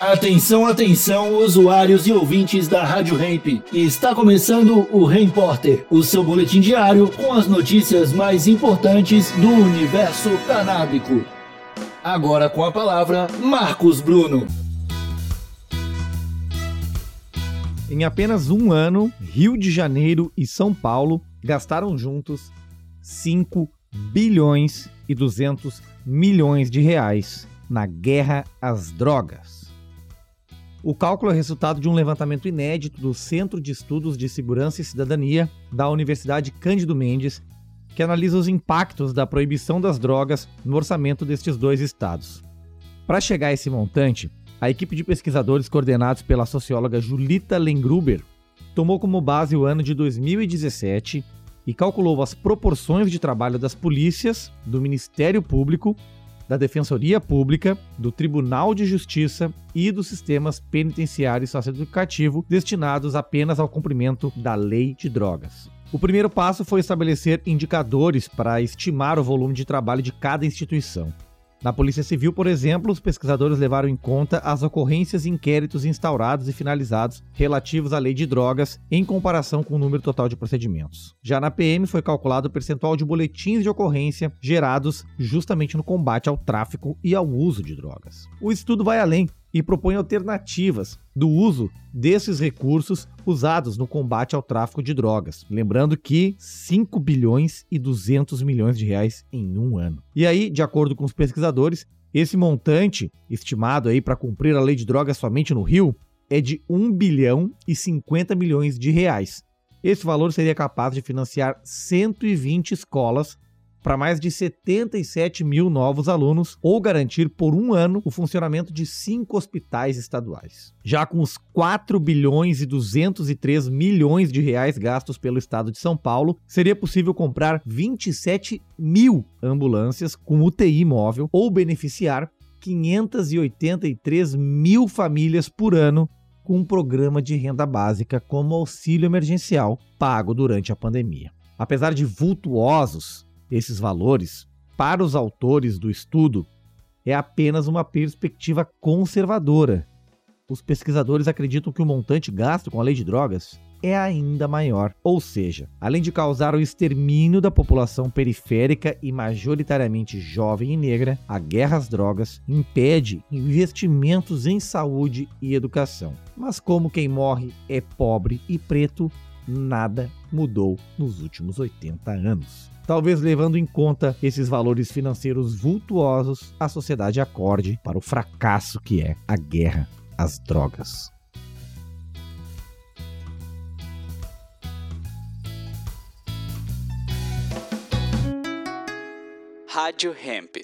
Atenção, atenção, usuários e ouvintes da Rádio Ramp. Está começando o Repórter, o seu boletim diário com as notícias mais importantes do universo canábico. Agora com a palavra, Marcos Bruno. Em apenas um ano, Rio de Janeiro e São Paulo gastaram juntos 5 bilhões e 200 milhões de reais na guerra às drogas. O cálculo é resultado de um levantamento inédito do Centro de Estudos de Segurança e Cidadania da Universidade Cândido Mendes, que analisa os impactos da proibição das drogas no orçamento destes dois estados. Para chegar a esse montante, a equipe de pesquisadores coordenados pela socióloga Julita Lengruber tomou como base o ano de 2017 e calculou as proporções de trabalho das polícias, do Ministério Público da Defensoria Pública, do Tribunal de Justiça e dos sistemas penitenciário e socioeducativo destinados apenas ao cumprimento da lei de drogas. O primeiro passo foi estabelecer indicadores para estimar o volume de trabalho de cada instituição. Na Polícia Civil, por exemplo, os pesquisadores levaram em conta as ocorrências e inquéritos instaurados e finalizados relativos à lei de drogas em comparação com o número total de procedimentos. Já na PM foi calculado o percentual de boletins de ocorrência gerados justamente no combate ao tráfico e ao uso de drogas. O estudo vai além e propõe alternativas do uso desses recursos usados no combate ao tráfico de drogas. Lembrando que 5 bilhões e 200 milhões de reais em um ano. E aí, de acordo com os pesquisadores, esse montante estimado aí para cumprir a lei de drogas somente no Rio é de 1 bilhão e 50 milhões de reais. Esse valor seria capaz de financiar 120 escolas para mais de 77 mil novos alunos ou garantir por um ano o funcionamento de cinco hospitais estaduais. Já com os 4 bilhões e 203 milhões de reais gastos pelo estado de São Paulo, seria possível comprar 27 mil ambulâncias com UTI móvel ou beneficiar 583 mil famílias por ano com um programa de renda básica como auxílio emergencial pago durante a pandemia. Apesar de vultuosos, esses valores, para os autores do estudo, é apenas uma perspectiva conservadora. Os pesquisadores acreditam que o montante gasto com a lei de drogas é ainda maior. Ou seja, além de causar o extermínio da população periférica e majoritariamente jovem e negra, a guerra às drogas impede investimentos em saúde e educação. Mas como quem morre é pobre e preto, nada mudou nos últimos 80 anos. Talvez levando em conta esses valores financeiros vultuosos, a sociedade acorde para o fracasso que é a guerra às drogas. Rádio Hemp.